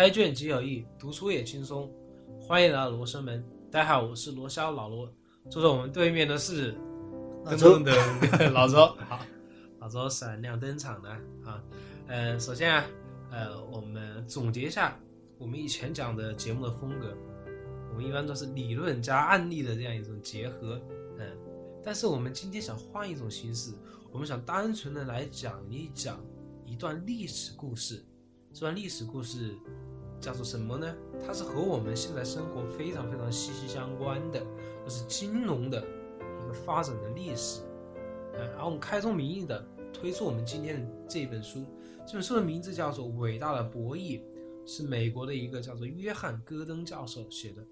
开卷即有益，读书也轻松。欢迎来到罗生门，大家好，我是罗霄老罗。坐在我们对面的是老周噔噔噔老周，好，老周闪亮登场的啊。呃，首先啊，呃，我们总结一下我们以前讲的节目的风格，我们一般都是理论加案例的这样一种结合，嗯，但是我们今天想换一种形式，我们想单纯的来讲一讲一段历史故事。这段历史故事叫做什么呢？它是和我们现在生活非常非常息息相关的，就是金融的一个发展的历史。呃，然后我们开宗明义的推出我们今天的这本书，这本书的名字叫做《伟大的博弈》，是美国的一个叫做约翰·戈登教授写的。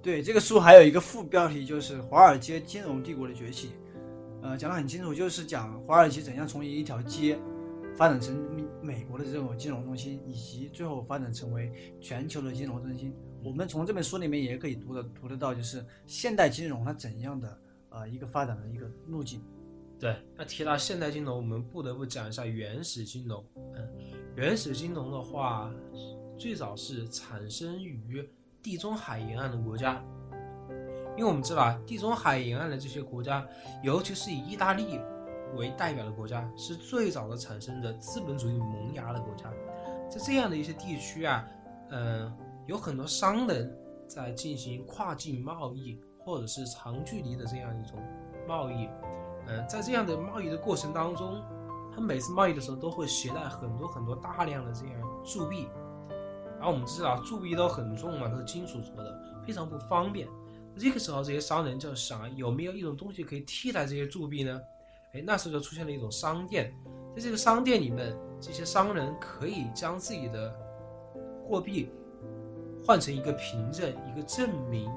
对这个书还有一个副标题，就是《华尔街金融帝国的崛起》。呃，讲得很清楚，就是讲华尔街怎样从一条街发展成美国的这种金融中心，以及最后发展成为全球的金融中心。我们从这本书里面也可以读得读得到，就是现代金融它怎样的呃一个发展的一个路径。对，那提到现代金融，我们不得不讲一下原始金融。嗯，原始金融的话，最早是产生于地中海沿岸的国家，因为我们知道啊，地中海沿岸的这些国家，尤其是以意大利为代表的国家，是最早的产生的资本主义萌芽的国家。在这样的一些地区啊，嗯、有很多商人在进行跨境贸易，或者是长距离的这样一种贸易。呃，在这样的贸易的过程当中，他每次贸易的时候都会携带很多很多大量的这样铸币，而我们知道铸币都很重嘛，都是金属做的，非常不方便。这个时候，这些商人就想有没有一种东西可以替代这些铸币呢？哎，那时候就出现了一种商店，在这个商店里面，这些商人可以将自己的货币换成一个凭证、一个证明，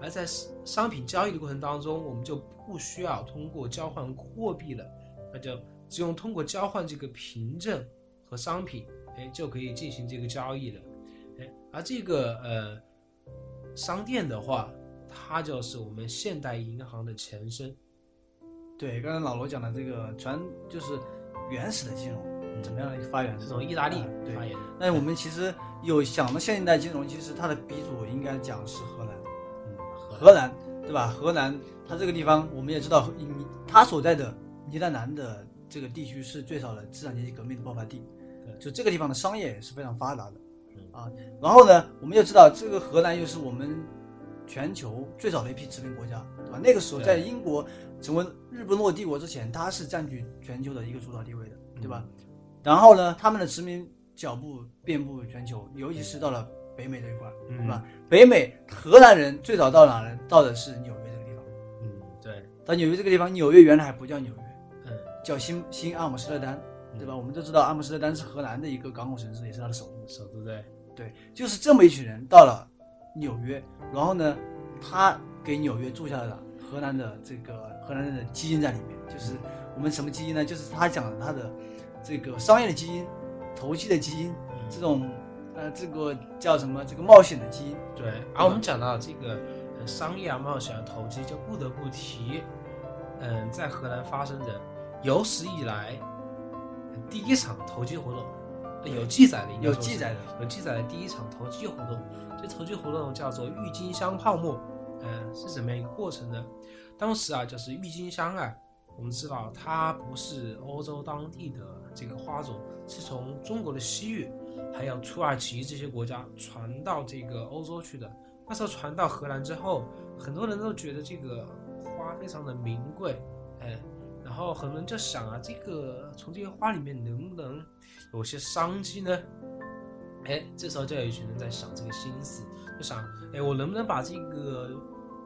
而在商品交易的过程当中，我们就不需要通过交换货币了，那就只用通过交换这个凭证和商品，哎，就可以进行这个交易了。哎，而这个呃商店的话，它就是我们现代银行的前身。对，刚才老罗讲的这个传就是原始的金融怎么样的发源，是从意大利啊对发源。那我们其实有想到现代金融，其实它的鼻祖应该讲是荷兰。嗯，荷兰，对吧？荷兰，它这个地方我们也知道，你它所在的尼德兰的这个地区是最早的资产阶级革命的爆发地，对就这个地方的商业也是非常发达的嗯啊。然后呢，我们又知道这个荷兰又是我们全球最早的一批殖民国家，对吧？那个时候在英国成为日不落帝国之前，它是占据全球的一个主导地位的，对吧？然后呢，他们的殖民脚步遍布全球，尤其是到了北美这一块对吧？北美荷兰人最早到哪呢？到的是纽约这个地方。嗯，对，到纽约这个地方，纽约原来还不叫纽约，嗯，叫新新阿姆斯特丹，对吧？我们都知道阿姆斯特丹是荷兰的一个港口城市，也是它的首都。首都对，对，就是这么一群人到了纽约，然后呢，他给纽约注下了荷兰的这个荷兰人的基因在里面。就是我们什么基因呢？就是他讲的他的这个商业的基因、投机的基因，这种呃这个叫什么？这个冒险的基因。对，而我们讲到这个呃商业啊、冒险啊、投机，就不得不提，嗯，在荷兰发生的有史以来第一场投机活动，呃有记载的，有记载的，有记载的第一场投机活动。这投机活动叫做郁金香泡沫，嗯，是怎么样一个过程呢？当时啊，就是郁金香啊，我们知道它不是欧洲当地的这个花种，是从中国的西域，还有土耳其这些国家传到这个欧洲去的。那时候传到荷兰之后，很多人都觉得这个花非常的名贵，哎，然后很多人就想啊，这个从这些花里面能不能有些商机呢？哎，这时候就有一群人在想这个心思，就想，哎，我能不能把这个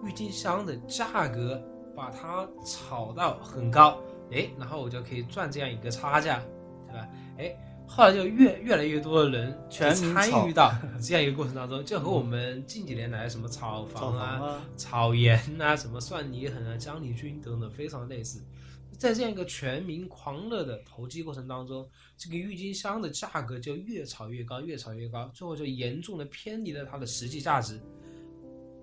郁金香的价格把它炒到很高，哎，然后我就可以赚这样一个差价，对吧？哎，后来就越越来越多的人全参与到这样一个过程当中，就和我们近几年来什么炒炒房房啊、啊，炒盐啊、什么蒜泥粉啊、姜泥菌等等非常类似。在这样一个全民狂热的投机过程当中，这个郁金香的价格就越炒越高，越炒越高，最后就严重的偏离了它的实际价值。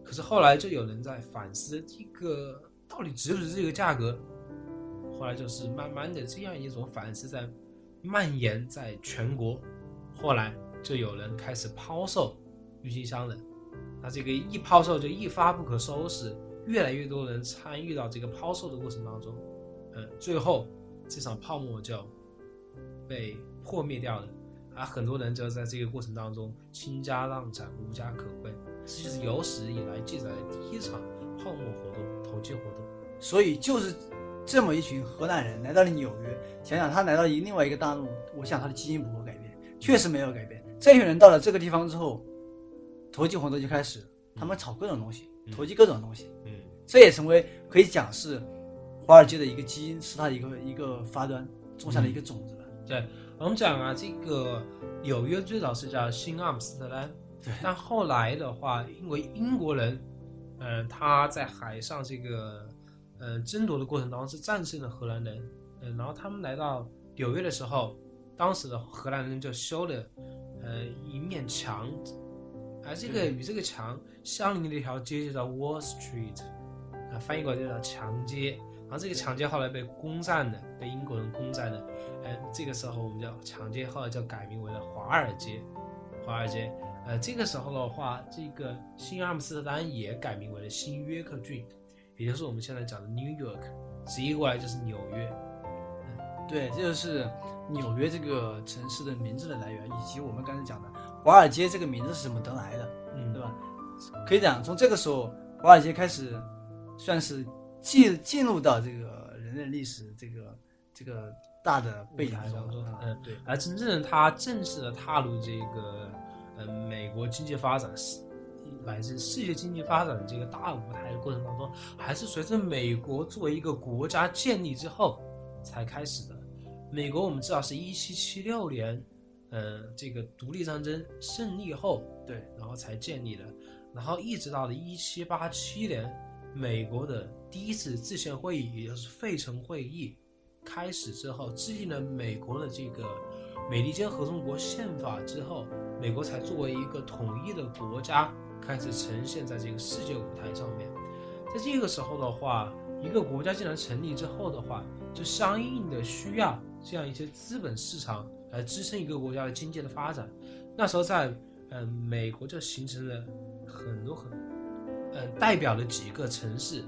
可是后来就有人在反思这个到底值不值这个价格，后来就是慢慢的这样一种反思在蔓延在全国，后来就有人开始抛售郁金香了。那这个一抛售就一发不可收拾，越来越多人参与到这个抛售的过程当中，嗯，最后这场泡沫就被破灭掉了，而很多人就在这个过程当中倾家荡产、无家可归，这就是。有史以来记载的第一场泡沫活动、投机活动。所以就是这么一群荷兰人来到了纽约，想想他来到一另外一个大陆，我想他的基因不会改变，确实没有改变。这群人到了这个地方之后，投机活动就开始，他们炒各种东西，嗯。投机各种东西，嗯。这也成为可以讲是华尔街的一个基因，是它的一个一个发端，种下的一个种子吧。对，我们讲啊，这个纽约最早是叫新阿姆斯特丹，对但后来的话，因为英国人，呃，他在海上这个呃争夺的过程当中是战胜了荷兰人，嗯、然后他们来到纽约的时候，当时的荷兰人就修了呃一面墙，而这个与这个墙相邻的一条街就叫 Wall Street，啊、翻译过来就叫墙街。然后这个抢劫后来被攻占了，被英国人攻占了。呃，这个时候我们叫抢劫，后来就改名为了华尔街。华尔街，呃，这个时候的话，这个新阿姆斯特丹也改名为了新约克郡，也就是我们现在讲的 New York，直译过来就是纽约。对，这就是纽约这个城市的名字的来源，以及我们刚才讲的华尔街这个名字是怎么得来的，嗯，对吧？可以讲，从这个时候，华尔街开始算是进进入到这个人类历史这个这个大的背景舞台当中啊嗯对，而真正他正式的踏入这个呃美国经济发展是乃至世界经济发展的这个大舞台的过程当中，还是随着美国作为一个国家建立之后才开始的。美国我们知道是一七七六年，呃，这个独立战争胜利后，对，然后才建立的，然后一直到了一七八七年，美国的第一次制宪会议，也就是费城会议开始之后，制定了美国的这个美利坚合众国宪法之后，美国才作为一个统一的国家开始呈现在这个世界舞台上面。在这个时候的话，一个国家既然成立之后的话，就相应的需要这样一些资本市场来支撑一个国家的经济的发展。那时候在嗯、美国就形成了很多很嗯、呃代表了几个城市，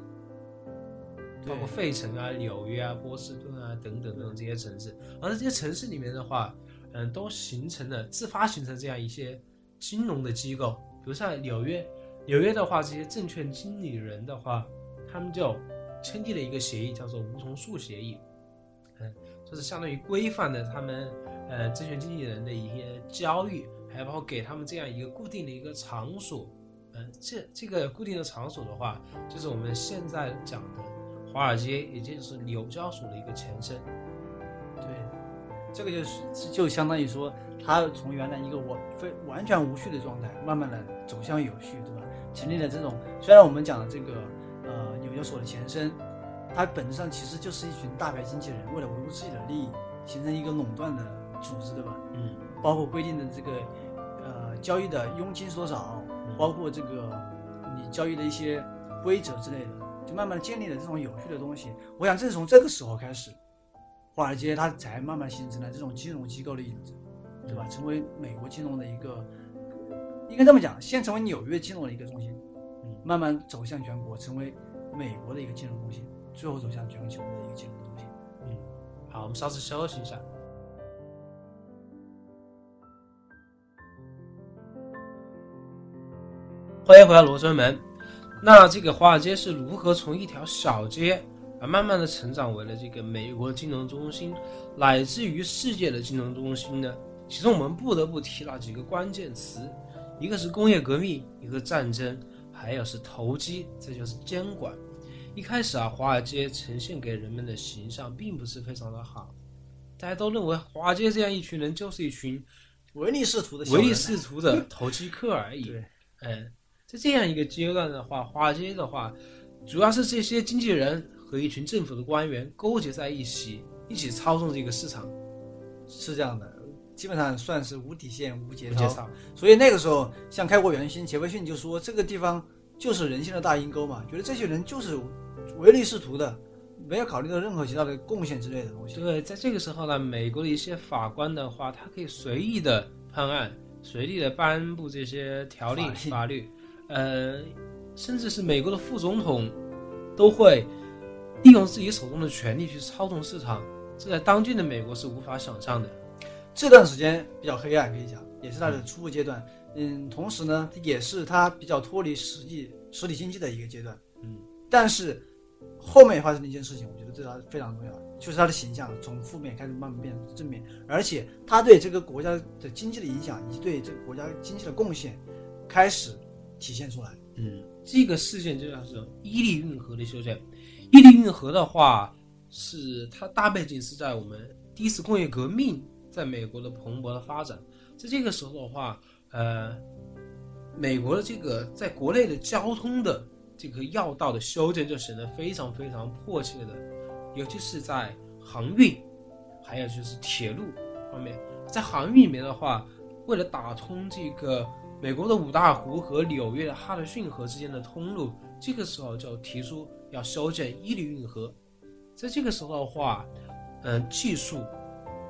包括费城啊、纽约啊、波士顿啊等等等等这些城市。而在这些城市里面的话，嗯、都形成了自发形成这样一些金融的机构，比如像纽约，纽约的话，这些证券经理人的话，他们就签订了一个协议，叫做梧桐树协议，嗯，就是相当于规范了他们呃证券经理人的一些交易，还有包括给他们这样一个固定的一个场所，嗯，这这个固定的场所的话，就是我们现在讲的华尔街，也就是纽交所的一个前身。对，这个就是就相当于说，它从原来一个我非完全无序的状态，慢慢的走向有序，对吧？成立了这种，虽然我们讲的这个呃纽交所的前身，它本质上其实就是一群大牌经纪人为了维护自己的利益，形成一个垄断的组织，对吧？嗯包括规定的这个呃交易的佣金多少，包括这个你交易的一些规则之类的，就慢慢建立了这种有序的东西。我想正是从这个时候开始，华尔街它才慢慢形成了这种金融机构的影子，对吧？成为美国金融的一个，应该这么讲，先成为纽约金融的一个中心，嗯慢慢走向全国，成为美国的一个金融中心，最后走向全球的一个金融中心。嗯，好，我们稍事休息一下。欢迎回到罗生门。那这个华尔街是如何从一条小街啊，慢慢的成长为了这个美国金融中心，乃至于世界的金融中心呢？其中我们不得不提到几个关键词，一个是工业革命，一个战争，还有是投机，这就是监管。一开始啊，华尔街呈现给人们的形象并不是非常的好，大家都认为华尔街这样一群人就是一群唯利是图的唯利是图的投机客而已。对，嗯，在这样一个阶段的话，华尔街的话，主要是这些经纪人和一群政府的官员勾结在一起，一起操纵这个市场。是这样的，基本上算是无底线、无节操。节操，所以那个时候，像开国元勋杰斐逊就说，这个地方就是人性的大阴沟嘛，觉得这些人就是唯利是图的，没有考虑到任何其他的贡献之类的东西。对，在这个时候呢，美国的一些法官的话，他可以随意的判案，随意的颁布这些条例法律，呃，甚至是美国的副总统都会利用自己手中的权力去操纵市场，这在当今的美国是无法想象的。这段时间比较黑暗，可以讲，也是它的初步阶段。嗯，同时呢，也是它比较脱离实际实体经济的一个阶段。嗯，但是后面发生的一件事情，我觉得对它非常重要，就是它的形象从负面开始慢慢变成正面，而且它对这个国家的经济的影响以及对这个国家经济的贡献开始体现出来。嗯，这个事件就叫做伊利运河的修建。伊利运河的话，是它大背景是在我们第一次工业革命在美国的蓬勃的发展，在这个时候的话，呃，美国的这个在国内的交通的这个要道的修建就显得非常非常迫切的，尤其是在航运，还有就是铁路方面，在航运里面的话，为了打通这个美国的五大湖和纽约的哈德逊河之间的通路，这个时候就提出要修建伊利运河。在这个时候的话，嗯、技术、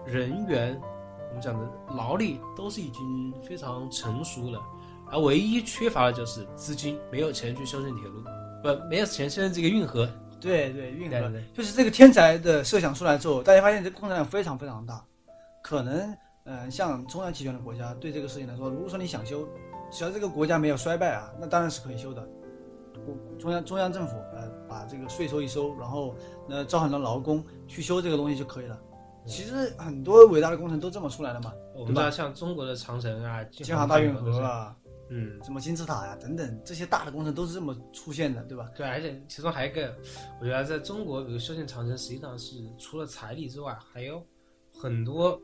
人员，我们讲的劳力都是已经非常成熟了，而唯一缺乏的就是资金，没有钱去修建铁路，不，没有钱修建这个运河。对对，运河就是这个天才的设想出来之后，大家发现这工程量非常非常大，可能呃像中央集权的国家对这个事情来说，如果说你想修，只要这个国家没有衰败啊，那当然是可以修的。中央中央政府呃把这个税收一收，然后呃招很多劳工去修这个东西就可以了。其实很多伟大的工程都这么出来的嘛，我们知道像中国的长城啊、京杭大运河，啊，嗯，什么金字塔呀、等等这些大的工程都是这么出现的，对吧？对，而且其中还有一个，我觉得在中国，比如修建长城，实际上是除了财力之外，还有很多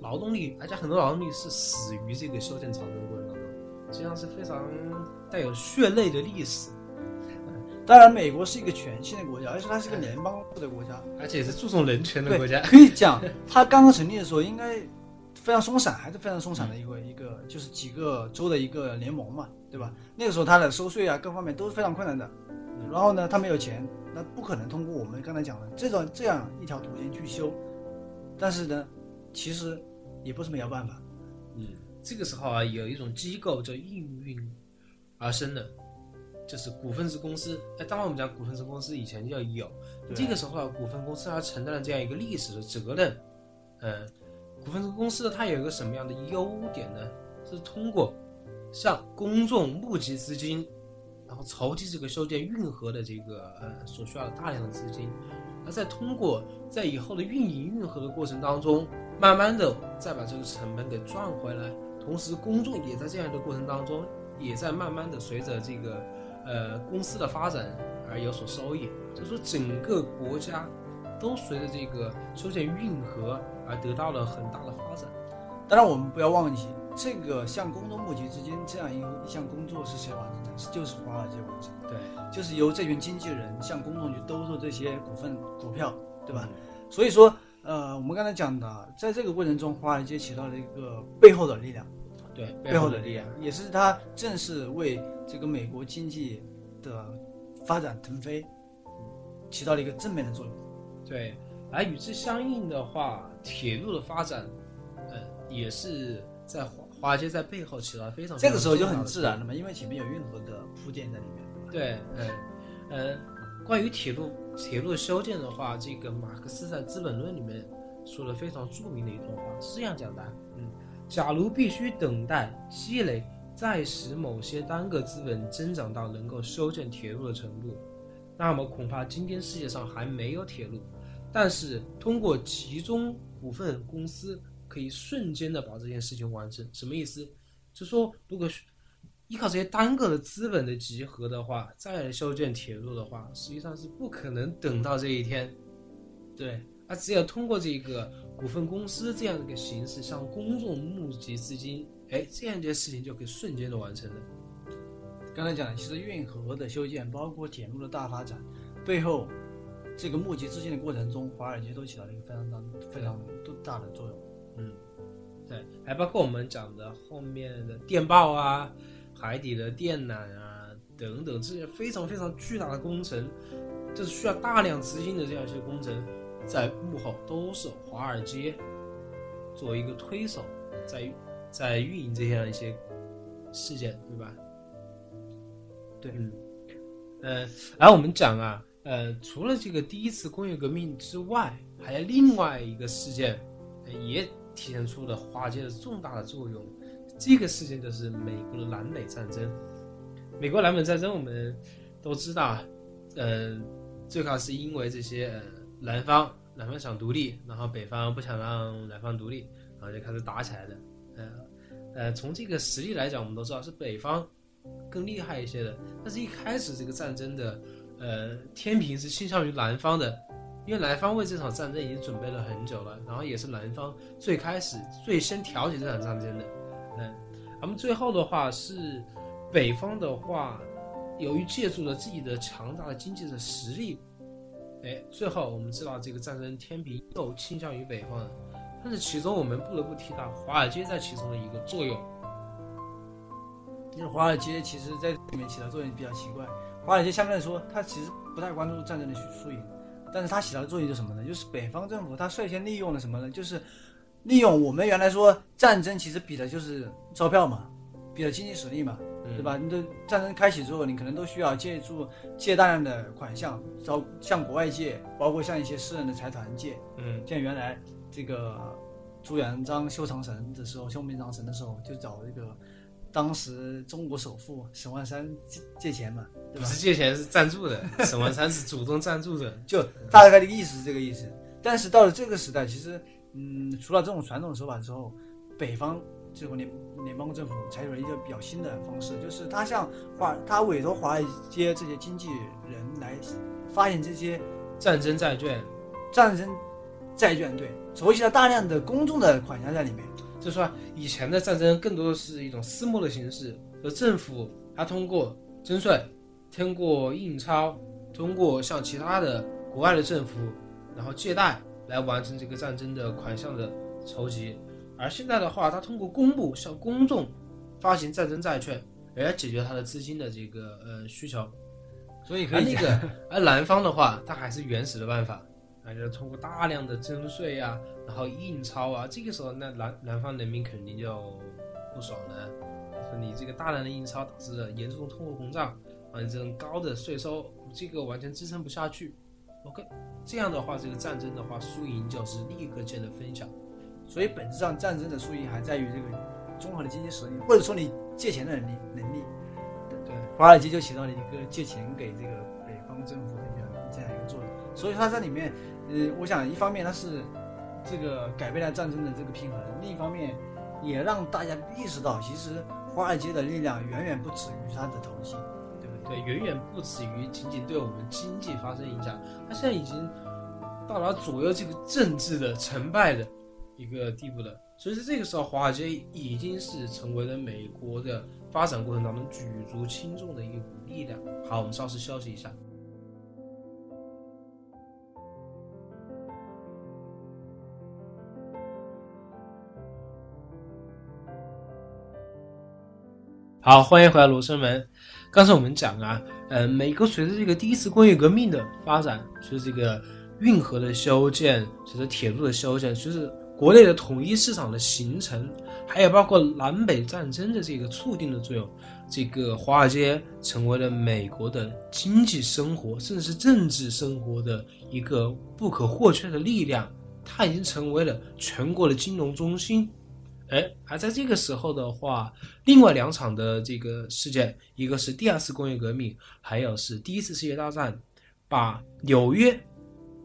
劳动力，而且很多劳动力是死于这个修建长城过程当中，实际上是非常带有血泪的历史，当然，美国是一个全新的国家，而且它是一个联邦制的国家，而且是注重人权的国家。可以讲，它刚刚成立的时候应该非常松散，还是非常松散的一个一个，就是几个州的一个联盟嘛，对吧？那个时候它的收税啊，各方面都是非常困难的。然后呢，它没有钱，那不可能通过我们刚才讲的这种这样一条途径去修。但是呢，其实也不是没有办法。嗯，这个时候啊，有一种机构叫应运而生的，就是股份制公司。哎，当然我们讲股份制公司以前就有，这个时候啊，股份公司它承担了这样一个历史的责任。嗯，股份制公司它有一个什么样的优点呢？是通过向公众募集资金，然后筹集这个修建运河的这个呃所需要的大量的资金，那再通过在以后的运营运河的过程当中，慢慢的再把这个成本给赚回来，同时公众也在这样的过程当中，也在慢慢的随着这个呃公司的发展而有所收益，就说整个国家都随着这个修建运河而得到了很大的发展。当然，我们不要忘记，这个向公众募集资金这样一一项工作是谁完成？是就是华尔街完成的。对，就是由这群经纪人向公众去兜售这些股份股票，对吧？嗯？所以说，呃，我们刚才讲的，在这个过程中，华尔街起到了一个背后的力量，对，背后的力量，也是它正是为这个美国经济的发展腾飞起到了一个正面的作用。对，而与之相应的话，铁路的发展，呃，也是在华华尔街在背后起到非常这个时候就很自然了嘛，因为前面有运河的铺垫在里面？对，嗯，呃，关于铁路铁路修建的话，这个马克思在《资本论》里面说了非常著名的一段话，是这样讲的，嗯，假如必须等待积累，再使某些单个资本增长到能够修建铁路的程度，那么恐怕今天世界上还没有铁路。但是通过集中股份公司，可以瞬间的把这件事情完成。什么意思？就说如果依靠这些单个的资本的集合的话，再来修建铁路的话，实际上是不可能等到这一天。对，而只有通过这个股份公司这样的一个形式向公众募集资金，哎，这样一件事情就可以瞬间的完成了。刚才讲的，其实运河的修建，包括铁路的大发展，背后这个募集资金的过程中，华尔街都起到了一个非常大、非常大的作用。嗯，对，还包括我们讲的后面的电报啊、海底的电缆啊等等这些非常非常巨大的工程，就是需要大量资金的这样一些工程，在幕后都是华尔街作为一个推手，在在运营这样一些事件，对吧？对嗯，呃，然后我们讲啊，呃，除了这个第一次工业革命之外，还有另外一个事件，呃也体现出了华尔街的重大的作用。这个事件就是美国的南北战争。美国南北战争我们都知道，呃，最开始是因为这些呃南方南方想独立，然后北方不想让南方独立，然后就开始打起来的。呃呃，从这个实力来讲，我们都知道是北方更厉害一些的。但是一开始这个战争的呃天平是倾向于南方的，因为南方为这场战争已经准备了很久了，然后也是南方最开始最先挑起这场战争的。嗯，那么最后的话是北方的话，由于借助了自己的强大的经济的实力，哎，最后我们知道这个战争天平又倾向于北方了。但是其中我们不得不提到华尔街在其中的一个作用。就是华尔街其实在里面起到作用比较奇怪。华尔街相对来说，它其实不太关注战争的输赢，但是它起到的作用就是什么呢？就是北方政府它率先利用了什么呢？就是利用我们原来说战争其实比的就是钞票嘛，比的经济实力嘛，对吧？你的战争开启之后，你可能都需要借助借大量的款项，找向国外借，包括向一些私人的财团借。嗯像原来这个朱元璋修长城的时候，修明长城的时候，就找这个当时中国首富沈万三借借钱嘛，对不吧？是借钱，是赞助的。沈万三是主动赞助的。就大概的意思是这个意思。但是到了这个时代，其实，嗯，除了这种传统手法之后，北方这个联联邦政府采取了一个比较新的方式，就是他向华，他委托华尔街这些经纪人来发行这些战争债券，战争债券，对，筹集了大量的公众的款项在里面。就说以前的战争更多的是一种私募的形式，就政府它通过征税、通过印钞、通过向其他的国外的政府然后借贷来完成这个战争的款项的筹集。而现在的话，它通过公布向公众发行战争债券，来解决它的资金的这个呃需求。所以可以而那个，而南方的话，它还是原始的办法，啊，就是通过大量的征税啊，然后印钞啊，这个时候那南南方人民肯定就不爽了，说你这个大量的印钞导致了严重的通货膨胀，啊，你这种高的税收，这个完全支撑不下去。OK，这样的话，这个战争的话，输赢就是立刻见得分晓。所以本质上战争的输赢还在于这个综合的经济实力，或者说你借钱的能力能力。对，华尔街就起到了一个借钱给这个北方政府所以它在里面，呃，我想一方面它是这个改变了战争的这个平衡，另一方面也让大家意识到，其实华尔街的力量远远不止于它的投机，对不对？对，远远不止于仅仅对我们经济发生影响，它现在已经到达左右这个政治的成败的一个地步了。所以在这个时候，华尔街已经是成为了美国的发展过程当中举足轻重的一股力量。好，我们稍事休息一下。好，欢迎回来，罗生门。刚才我们讲啊，呃，美国随着这个第一次工业革命的发展，随着这个运河的修建，随着铁路的修建，随着国内的统一市场的形成，还有包括南北战争的这个促进的作用，这个华尔街成为了美国的经济生活，甚至是政治生活的一个不可或缺的力量。它已经成为了全国的金融中心。哎，而在这个时候的话，另外两场的这个事件，一个是第二次工业革命，还有是第一次世界大战，把纽约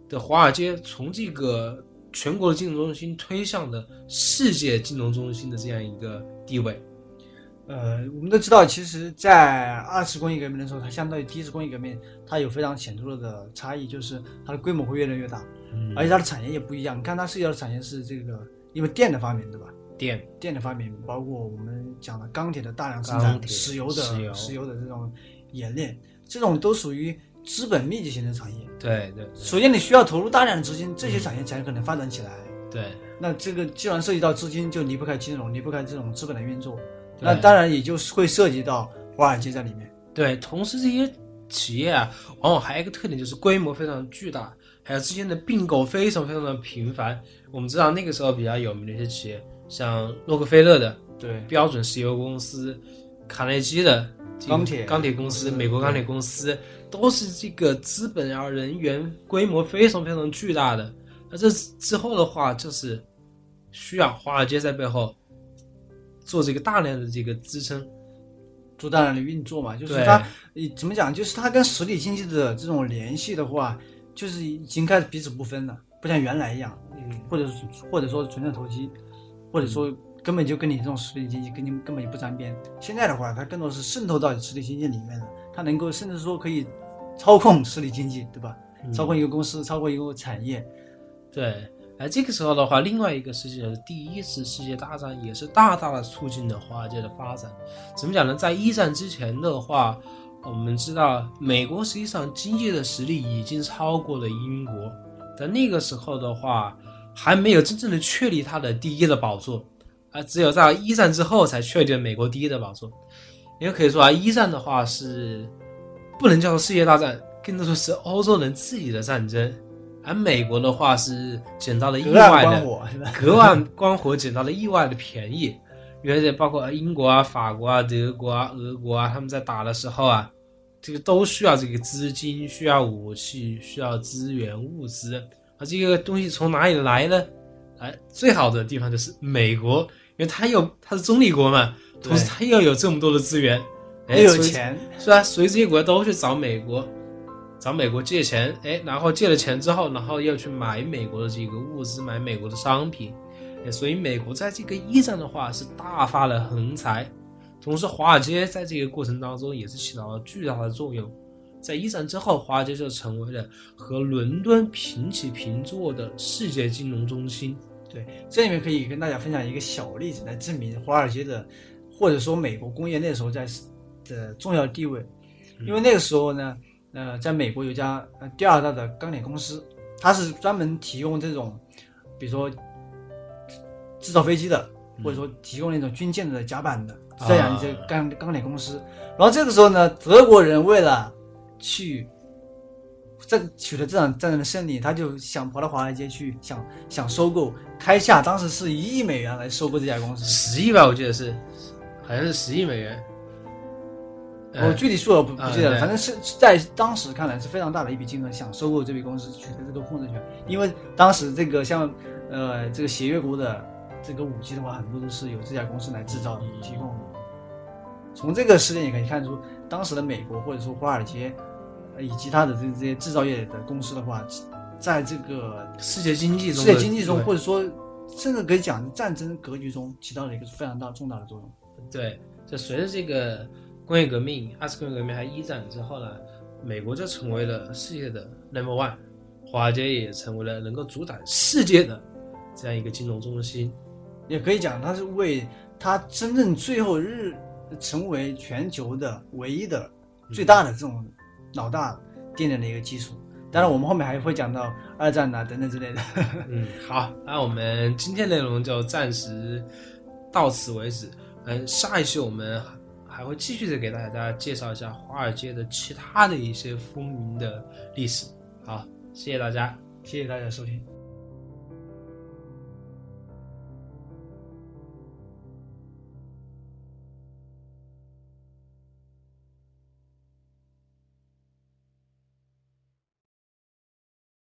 的华尔街从这个全国的金融中心推向了世界金融中心的这样一个地位。呃，我们都知道，其实，在二次工业革命的时候，它相当于第一次工业革命，它有非常显著的差异，就是它的规模会越来越大，嗯而且它的产业也不一样。你看，它涉及到的产业是这个，因为电的发明，对吧？电，电的发明，包括我们讲的钢铁的大量生产，石油的石油的的这种冶炼，这种都属于资本密集型的产业。对对首先，你需要投入大量的资金，这些产业才可能发展起来。对，那这个既然涉及到资金，就离不开金融，离不开这种资本的运作。那当然也就是会涉及到华尔街在里面。对，同时这些企业啊，往往还有一个特点就是规模非常巨大，还有之间的并购非常非常的频繁。我们知道那个时候比较有名的一些企业，像洛克菲勒的对，标准石油公司、卡内基的钢铁钢铁公司、美国钢铁公司，都是这个资本啊、人员规模非常非常巨大的。那这之后的话，就是需要华尔街在背后做这个大量的这个支撑。做大量的运作嘛，就是对它，你怎么讲？就是它跟实体经济的这种联系的话，就是已经开始彼此不分了，不像原来一样，嗯，或者是或者说纯粹投机，或者说根本就跟你这种实体经济跟你根本就不沾边。现在的话，它更多是渗透到实体经济里面的，它能够甚至说可以操控实体经济，对吧？操控一个公司，操控一个产业，对，而这个时候的话，另外一个事情就是第一次世界大战也是大大的促进了华尔街的发展。怎么讲呢？在一战之前的话，我们知道美国实际上经济的实力已经超过了英国，在那个时候的话，还没有真正的确立他的第一的宝座，啊，只有在一战之后才确定美国第一的宝座。也可以说啊，一战的话是不能叫做世界大战，更多的是欧洲人自己的战争。而美国的话是捡到了意外的观火，是吧？隔岸观火，捡到了意外的便宜。原来包括英国啊、法国啊、德国啊、俄国啊，他们在打的时候啊，这个都需要这个资金、需要武器、需要资源、物资。而这个东西从哪里来呢？哎，最好的地方就是美国，因为它有它是中立国嘛，同时它又有这么多的资源，哎也有钱，是吧？所以这些国家都去找美国，找美国借钱，哎，然后借了钱之后，然后要去买美国的这个物资，买美国的商品，哎，所以美国在这个一战的话是大发了横财，同时华尔街在这个过程当中也是起到了巨大的作用。在一战之后，华尔街就成为了和伦敦平起平坐的世界金融中心。对，这里面可以跟大家分享一个小例子来证明华尔街的，或者说美国工业那时候在的重要地位。因为那个时候呢，呃，在美国有家呃第二大的钢铁公司，它是专门提供这种，比如说制造飞机的，或者说提供那种军舰的甲板的这样一些钢钢铁公司。然后这个时候呢，德国人为了去在取得这场战争的胜利，他就想跑到华尔街去，想想收购，开下当时是一亿美元来收购这家公司。十亿吧，我记得是，好像是十亿美元。我具体数额不不记得了，嗯反正是在当时看来是非常大的一笔金额，想收购这笔公司，取得这个控制权。因为当时这个像呃这个协约国的这个武器的话，很多都是由这家公司来制造提供的。从这个事件也可以看出，当时的美国或者说华尔街，呃以及它的这这些制造业的公司的话，在这个世界经济世中世界经济中，或者说甚至可以讲战争格局中，起到了一个非常大重大的作用。对，就随着这个工业革命、二次工业革命还一战之后呢，美国就成为了世界的 number one，华尔街也成为了能够主宰世界的这样一个金融中心。也可以讲，它是为它真正最后日成为全球的唯一的最大的这种老大奠定的一个基础。当然，我们后面还会讲到二战呐、等等之类的。嗯，好，那我们今天内容就暂时到此为止。嗯，下一期我们还会继续的给大家介绍一下华尔街的其他的一些风云的历史。好，谢谢大家。谢谢大家收听。